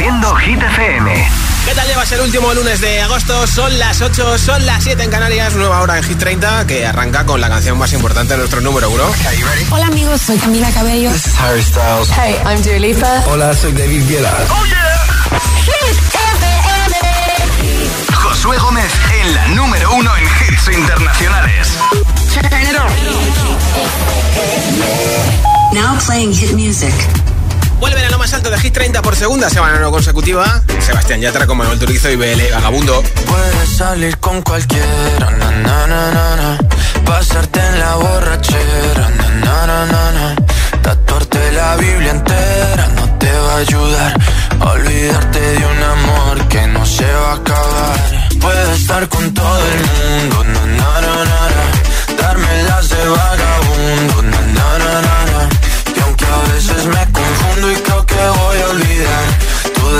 Haciendo Hit FM. ¿Qué tal llevas el último lunes de agosto? Son las 8, son las 7 en Canarias, nueva hora en Hit 30 que arranca con la canción más importante de nuestro número uno. Hola amigos, soy Camila Cabello. This is Harry Styles. Hey, I'm Dua Lipa. Hola, soy David Guetta. Oh yeah. Josué Gómez en la número uno en hits internacionales. Now playing hit music. Vuelven a lo más alto de Hit 30 por segunda semana no consecutiva. Sebastián Yatra con Manuel Turizo y BL Vagabundo. Puedes salir con cualquiera, na, na, na, pasarte en la borrachera, tatuarte la Biblia entera no te va a ayudar. Olvidarte de un amor que no se va a acabar. Puedes estar con todo el mundo, darme las de vagabundo,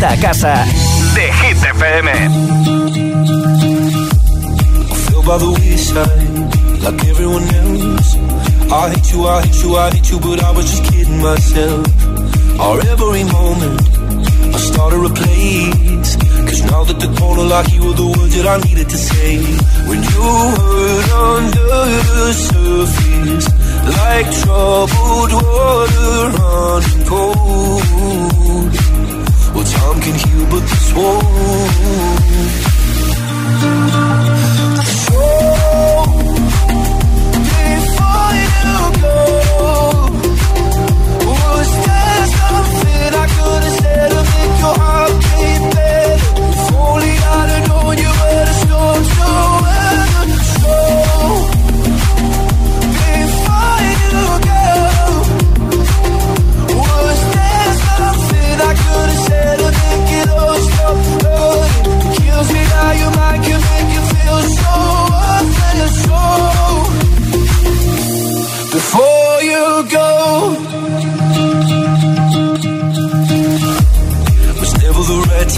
Vuelta a casa de Hit FM. by the wayside, like everyone else. I hate you, I hate you, I hate you, but I was just kidding myself. Our every moment, I started a place. Cause now that the corner like you were the words that I needed to say. When you hurt under the surface, like troubled water running cold. can heal but swoon.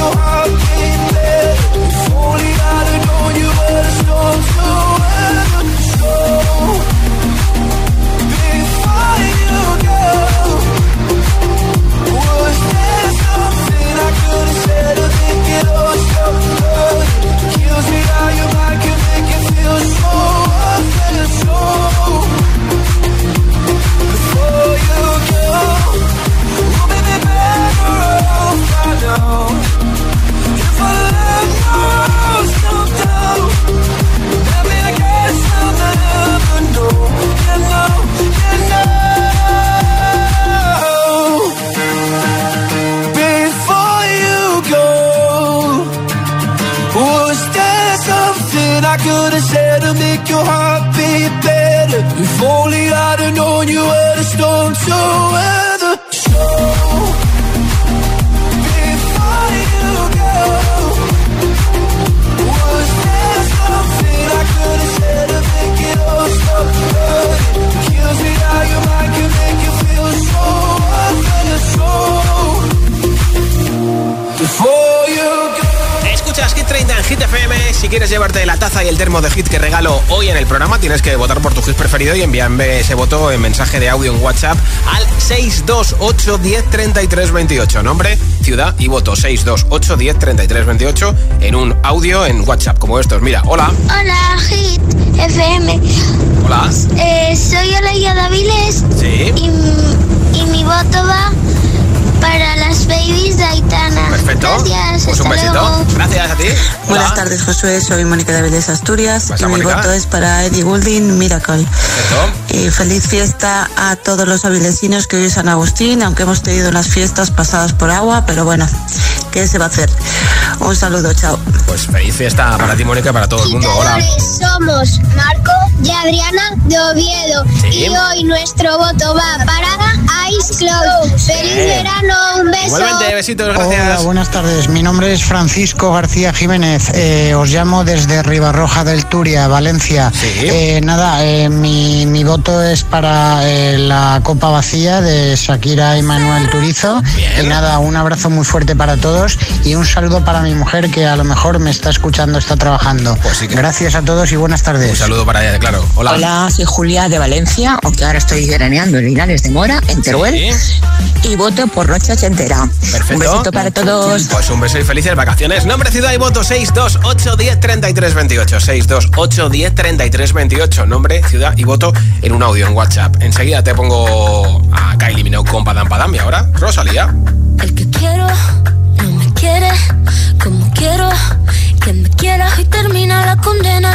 Your termo de hit que regalo hoy en el programa, tienes que votar por tu hit preferido y envíame ese voto en mensaje de audio en WhatsApp al 628 10 28. Nombre, ciudad y voto 628 10 28 en un audio en WhatsApp como estos. Mira, hola. Hola, Hit FM. Hola. Eh, soy Olaya Daviles. Sí. Y, y mi voto va para las babies de Aitana. Perfecto. Gracias. Pues un besito. luego. Gracias a ti. Buenas tardes, Josué. Soy Mónica de Vélez Asturias y mi voto es para Eddie Goulding Miracle. Perfecto. Y feliz fiesta a todos los avilesinos que hoy es San Agustín, aunque hemos tenido unas fiestas pasadas por agua, pero bueno, ¿qué se va a hacer? Un saludo, chao. Pues feliz fiesta para ti, Mónica, y para todo el mundo. Hola. Somos Marco y Adriana de Oviedo. Sí. Y hoy nuestro voto va para Ice Cloud. ¡Feliz verano! Un beso. Igualmente, besitos, gracias. Hola, buenas tardes. Mi nombre es Francisco García Jiménez. Eh, os llamo desde Ribarroja del Turia, Valencia. Sí. Eh, nada, eh, mi, mi voto es para eh, la Copa Vacía de Shakira y Manuel Turizo. Bien. Y nada, un abrazo muy fuerte para todos y un saludo para mi mujer que a lo mejor me está escuchando, está trabajando. Pues sí que- Gracias a todos y buenas tardes. Un saludo para ella, claro. Hola. Hola, soy Julia de Valencia, aunque ahora estoy veraneando en Linares de Mora, en Teruel, Sí. y voto por Noche Ochentera. Perfecto. Un besito para todos. Pues un beso y felices vacaciones. Nombre, ciudad y voto 628 10 33 28. 628 10 33 28. Nombre, ciudad y voto en un audio en WhatsApp. Enseguida te pongo a Kylie Minogue con Padam Padam y ahora Rosalía. El que quiero no me quiere como quiero que me quiera y termina la condena.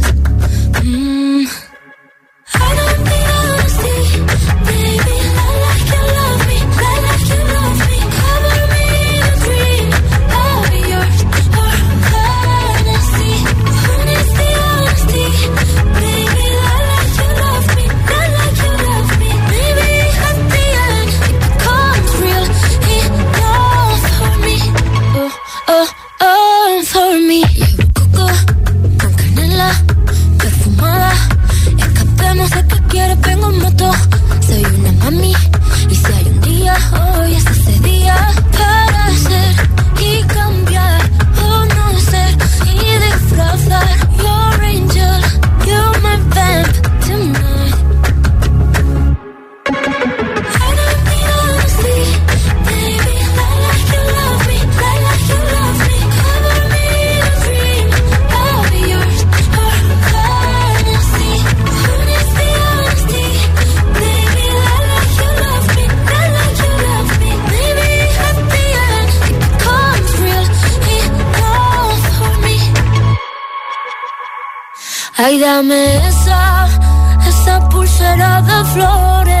Dame esa, esa pulsera de flores.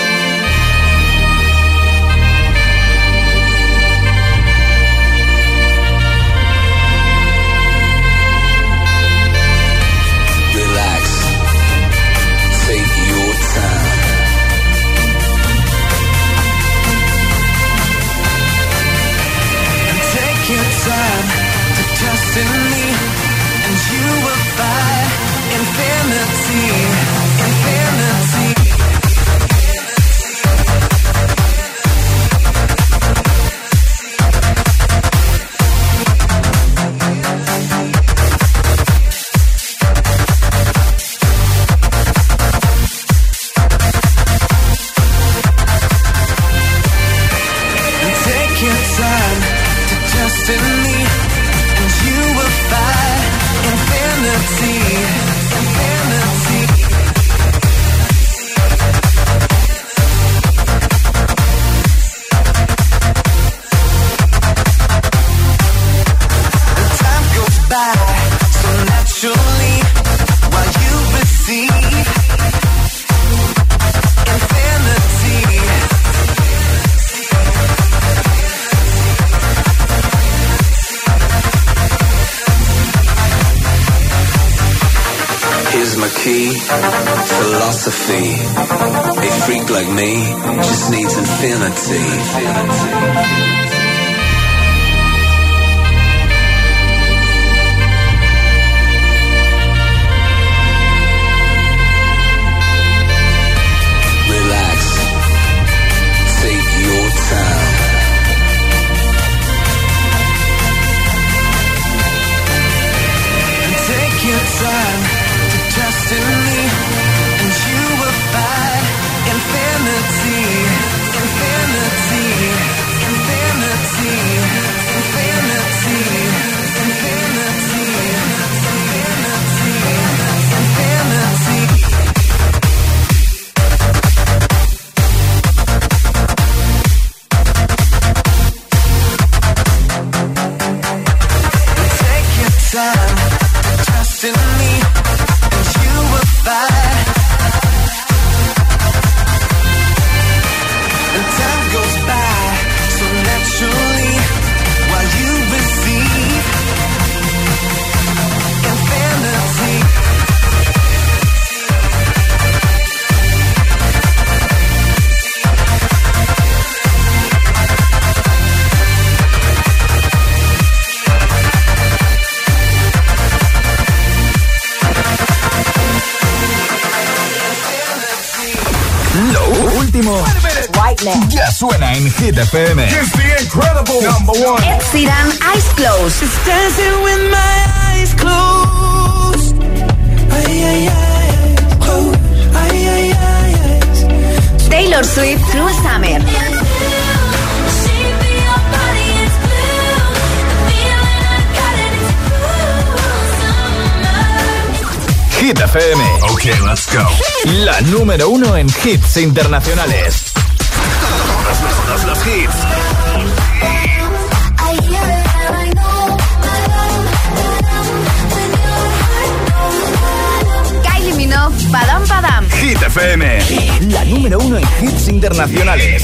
In Hit FM. It's the incredible number one. Ed Sheeran, Eyes Closed. She's dancing with my eyes closed. Ay, closed. Ay. Taylor Swift, Through Summer. Hit FM. Ok, let's go. La número uno en hits internacionales más hits. Padam Padam. Hit FM. La número uno en hits internacionales.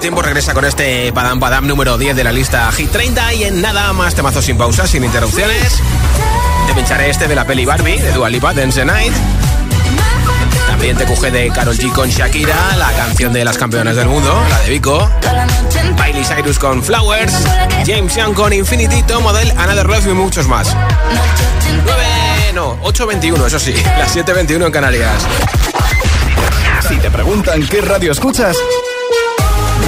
tiempo regresa con este Padam Padam número 10 de la lista Hit 30 y en nada más temazos sin pausa, sin interrupciones. Te pincharé este de la peli Barbie, de Dua Lipa, Dance the Night. También te coge de Carol G con Shakira, la canción de las campeonas del mundo, la de Vico. Miley Cyrus con Flowers, James Young con Infinity, Tom Model, Another Love y muchos más. 9, no, 8.21, eso sí, las 7.21 en Canarias. Si te preguntan qué radio escuchas,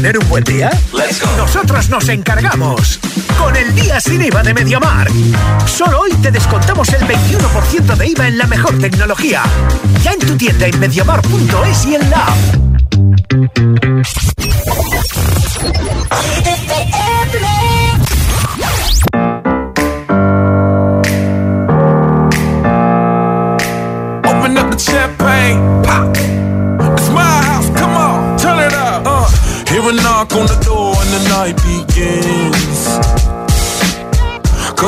Tener un buen día? Nosotros nos encargamos. Con el día sin IVA de Mediamar. Solo hoy te descontamos el 21% de IVA en la mejor tecnología. Ya en tu tienda en mediamar.es y en la app.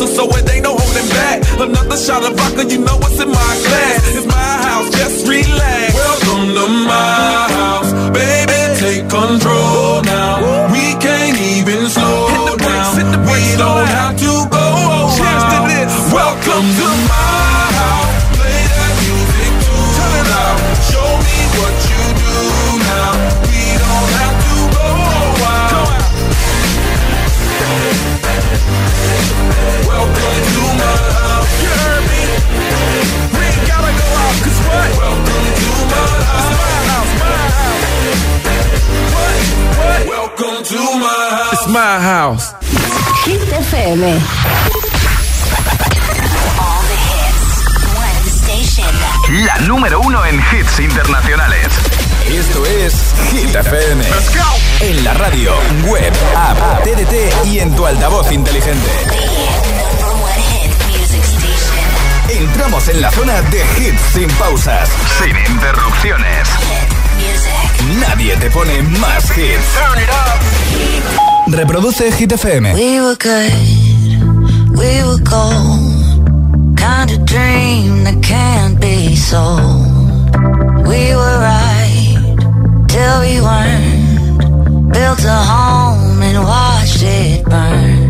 casa, so it ain't no holding back. Another shot of vodka, you know what's in my glass. It's my house, just relax. Welcome to my house, baby, take control now. We can't even slow down. we don't have to go Cheers to this. Welcome to my house. It's my house. Hit FM. La número uno en hits internacionales. Esto es Hit FM. En la radio, web, app, TDT y en tu altavoz inteligente. Entramos en la zona de hits sin pausas, sin interrupciones. Nadie te pone más hits. Reproduce Hit FM. We were good, we were gold. Kind of dream that can't be sold. We were right till we weren't. Built a home and watched it burn.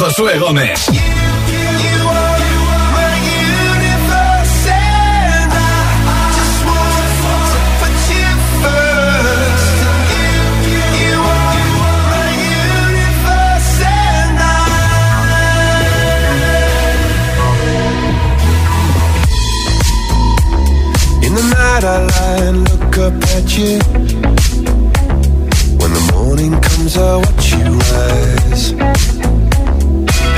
Josué Gómez. In the night I lie and look up at you When the morning comes I watch you rise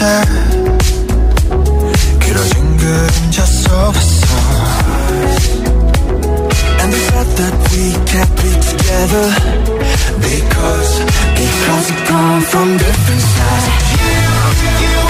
별했었지 길어진 그림자 속에서 And they said that we can't be together Because, because we come from different sides You, you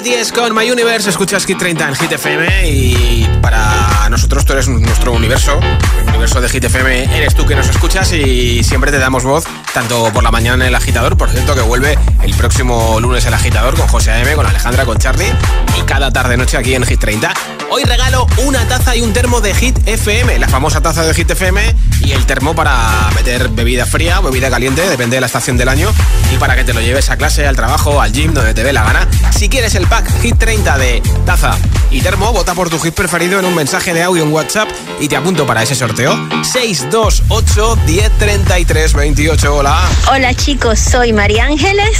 BTS con My Universe, escuchas Hit 30 en Hit FM y para nosotros tú eres nuestro universo, el universo de Hit FM eres tú que nos escuchas y siempre te damos voz, tanto por la mañana en el agitador, por cierto que vuelve el próximo lunes el agitador con José A.M., con Alejandra, con Charlie y cada tarde noche aquí en Hit 30. Hoy regalo una taza y un termo de Hit FM, la famosa taza de Hit FM y el termo para meter bebida fría o bebida caliente, depende de la estación del año, y para que te lo lleves a clase, al trabajo, al gym, donde te dé la gana. Si quieres el pack Hit 30 de taza y termo, vota por tu hit preferido en un mensaje de audio en WhatsApp y te apunto para ese sorteo. 628 1033 28. Hola. Hola chicos, soy María Ángeles.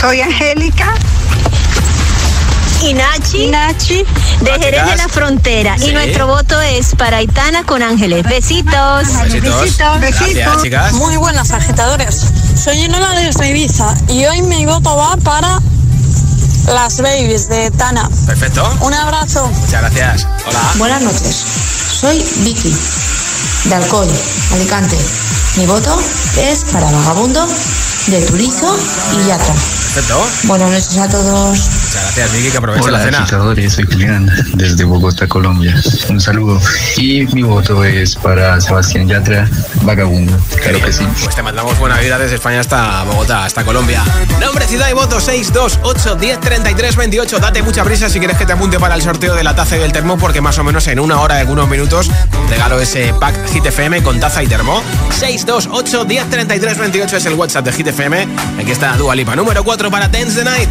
Soy Angélica. Y Nachi, Nachi de Jerez de la Frontera. Sí. Y nuestro voto es para Aitana con Ángeles. Besitos. Besitos. Gracias, chicas. Muy buenas, agitadores. Soy Enola de Ibiza y hoy mi voto va para las babies de Tana. Perfecto. Un abrazo. Muchas gracias. Hola. Buenas noches. Soy Vicky, de Alcoy, Alicante. Mi voto es para Vagabundo, de Turizo y Yatra. Perfecto. Buenas noches a todos. Muchas gracias, Vicky, que aproveche Hola, la cena. soy Julián, desde Bogotá, Colombia. Un saludo. Y mi voto es para Sebastián Yatra, Vagabundo. Claro que sí. Pues te mandamos buena vida desde España hasta Bogotá, hasta Colombia. Nombre, ciudad y voto 628 10 33 28. Date mucha prisa si quieres que te apunte para el sorteo de la taza y del termo, porque más o menos en una hora y algunos minutos regalo ese pack Hit FM con taza y termo. 628 10 33 28 es el WhatsApp de Hit FM. Aquí está Dua Lipa, número 4 para Dance the Night.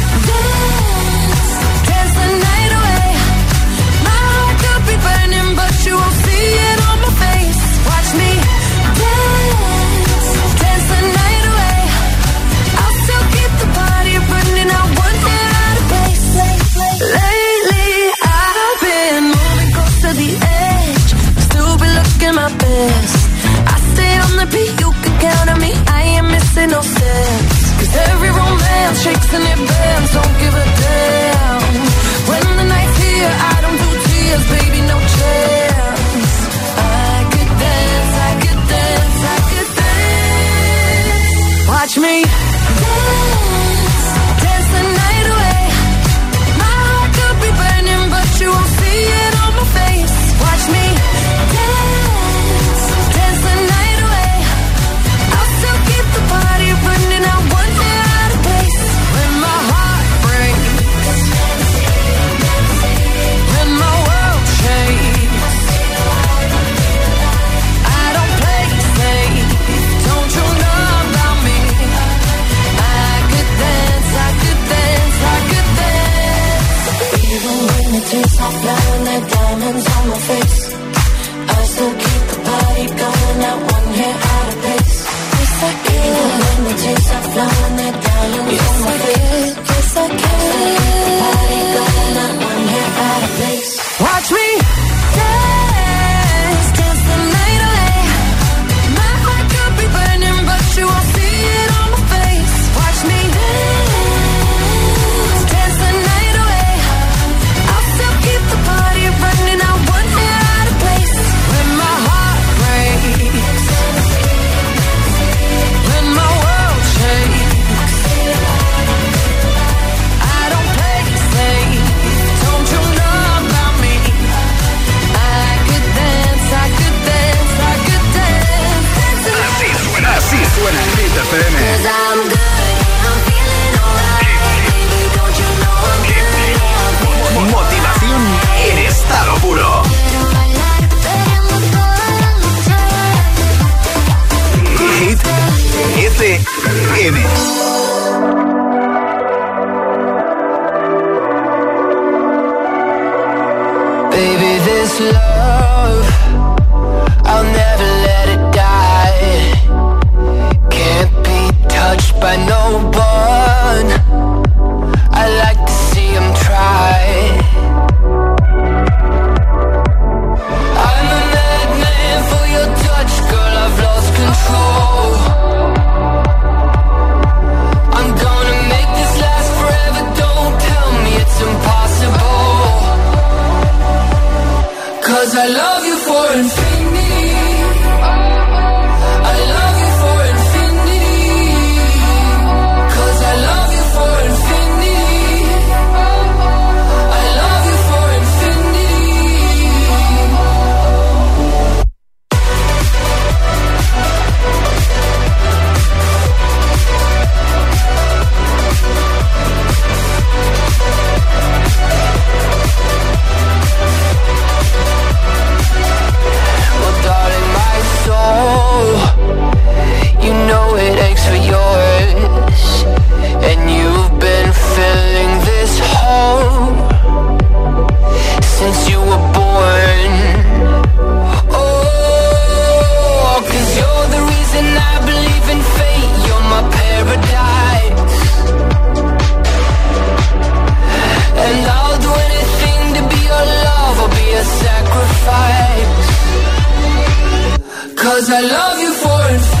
Cause I love you for infinity.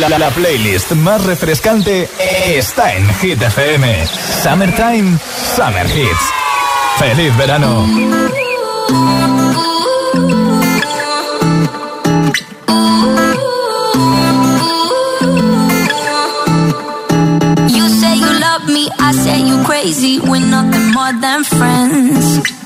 for La, la, playlist más refrescante está en Hit FM. Summertime, Summer Hits. ¡Feliz verano! You say you love me, I say you crazy. We're nothing more than friends.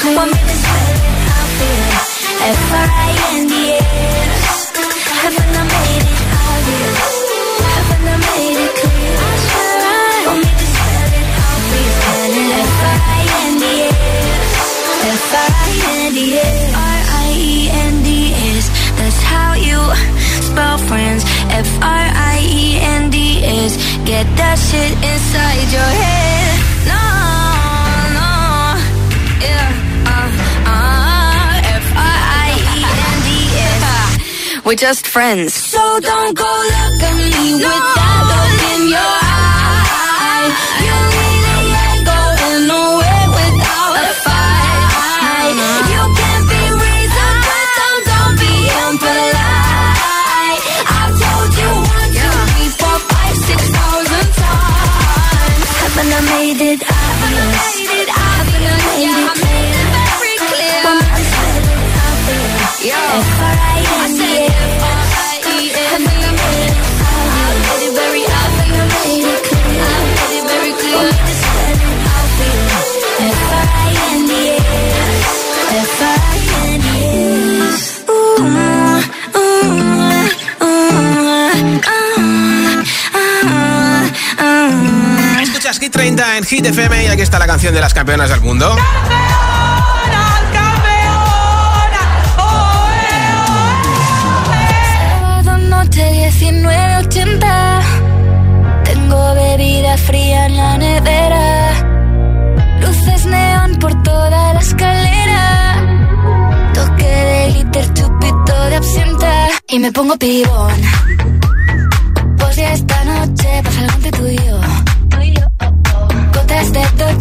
Feel? F-R-I-N-D-S. Haven't I made it obvious? Haven't I made it? I I it? That's how you spell friends. F-R-I-E-N-D-S. Get that shit inside your head. We're just friends. So don't go look at me with that look in your eye. You really ain't going nowhere without a fight. You can't be reasoned with them, don't be impolite. I've told you one, two, three, four, five, six thousand times. Haven't I made it obvious? Haven't I made it clear? very clear. F-R-I-N-D-S. Haven't Hit FM y aquí está la canción de las campeonas del mundo. Sábado noche 1980 Tengo bebida fría en la nevera. Luces neón por toda la escalera. Toque de glitter, chupito de absenta. Y me pongo pibón. Pues ya esta noche pasa algo tú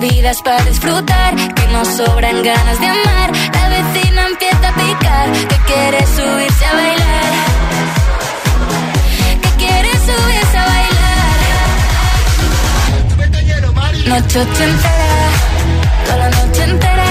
vida es para disfrutar, que nos sobran ganas de amar, la vecina empieza a picar, que quiere subirse a bailar, que quiere subirse a bailar. Noche entera, toda la noche entera.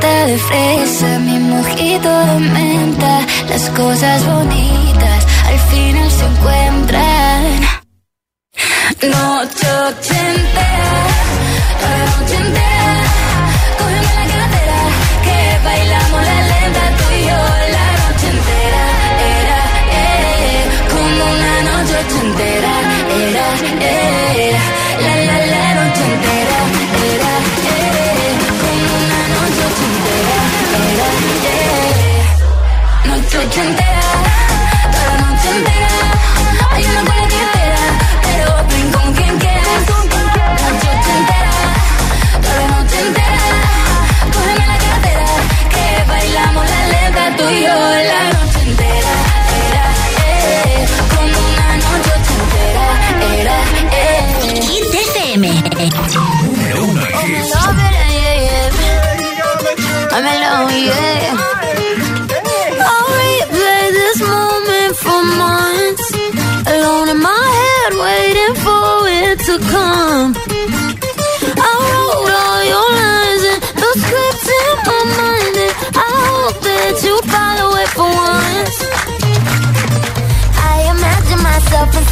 De fresa, mi mojito de menta, las cosas bonitas al final se encuentran. Noche entera, noche entera, toda la noche entera, hay una buena que espera, pero ven con quien quieras, noche entera, toda la noche entera, cógeme la cartera, que bailamos la lenta tú y yo, la noche entera, era, eh, como una noche entera, era, eh. Hit FM. Número uno. I'm yeah.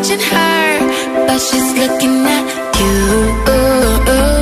watching her, but she's looking at you. Ooh, ooh.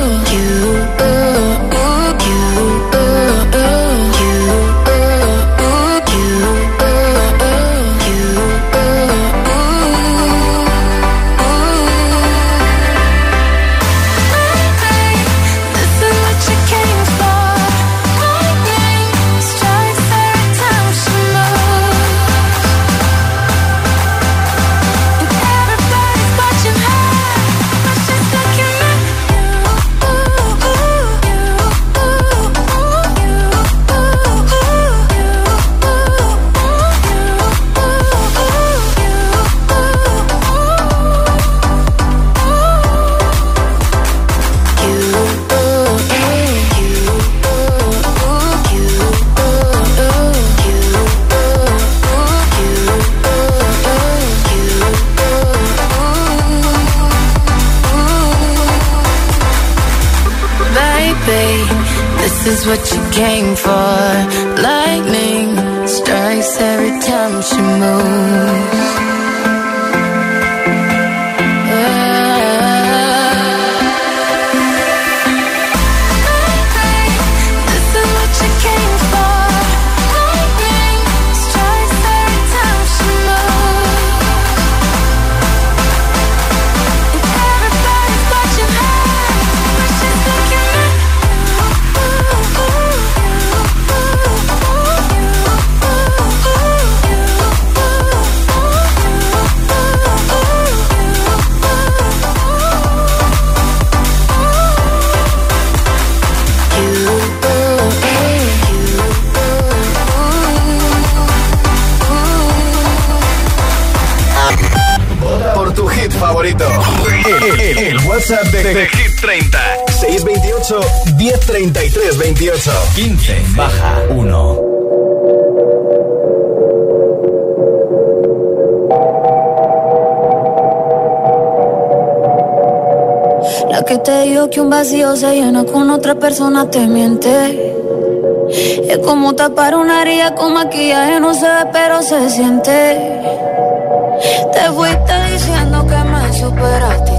WhatsApp de, Hit 30. 628 1033 28. 15 baja 1. La que te digo que un vacío se llena con otra persona te miente. Es como tapar una herida con maquillaje, no se ve, pero se siente. Te fuiste diciendo que me superaste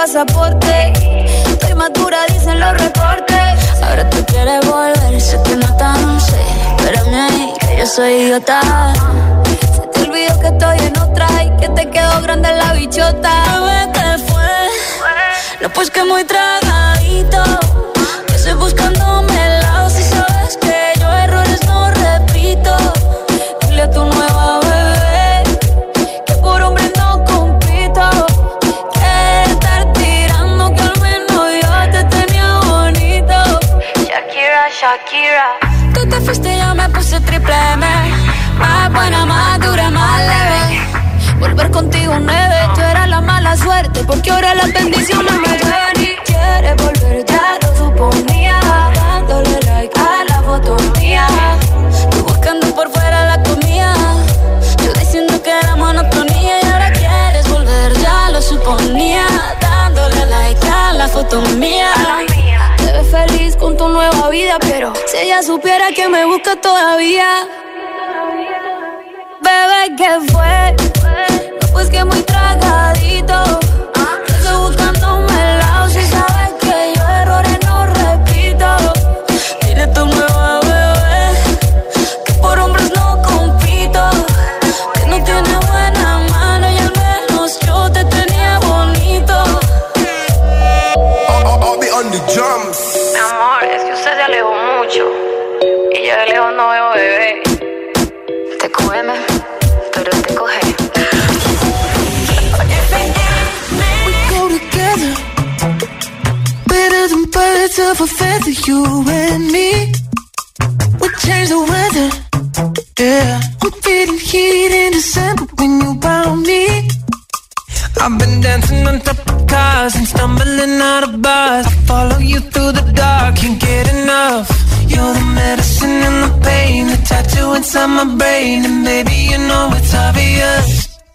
Pasaporte. Estoy madura, dicen los reportes. Ahora tú quieres volver, sé que no tan sé. Espérame ahí, que yo soy idiota. Se te olvidó que estoy en otra y que te quedó grande la bichota. Bebé, ¿qué fue? No, pues que muy tragadito. Busca todavía.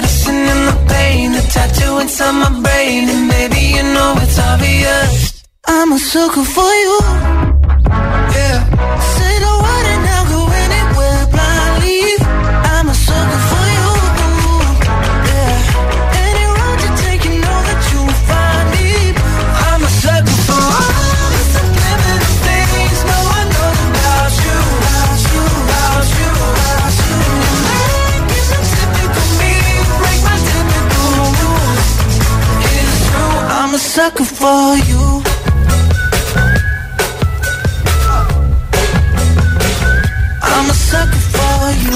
Medicine and the pain, the tattoo inside my brain, and maybe you know it's obvious. I'm a sucker for you. Yeah. For you. I'm a sucker for you.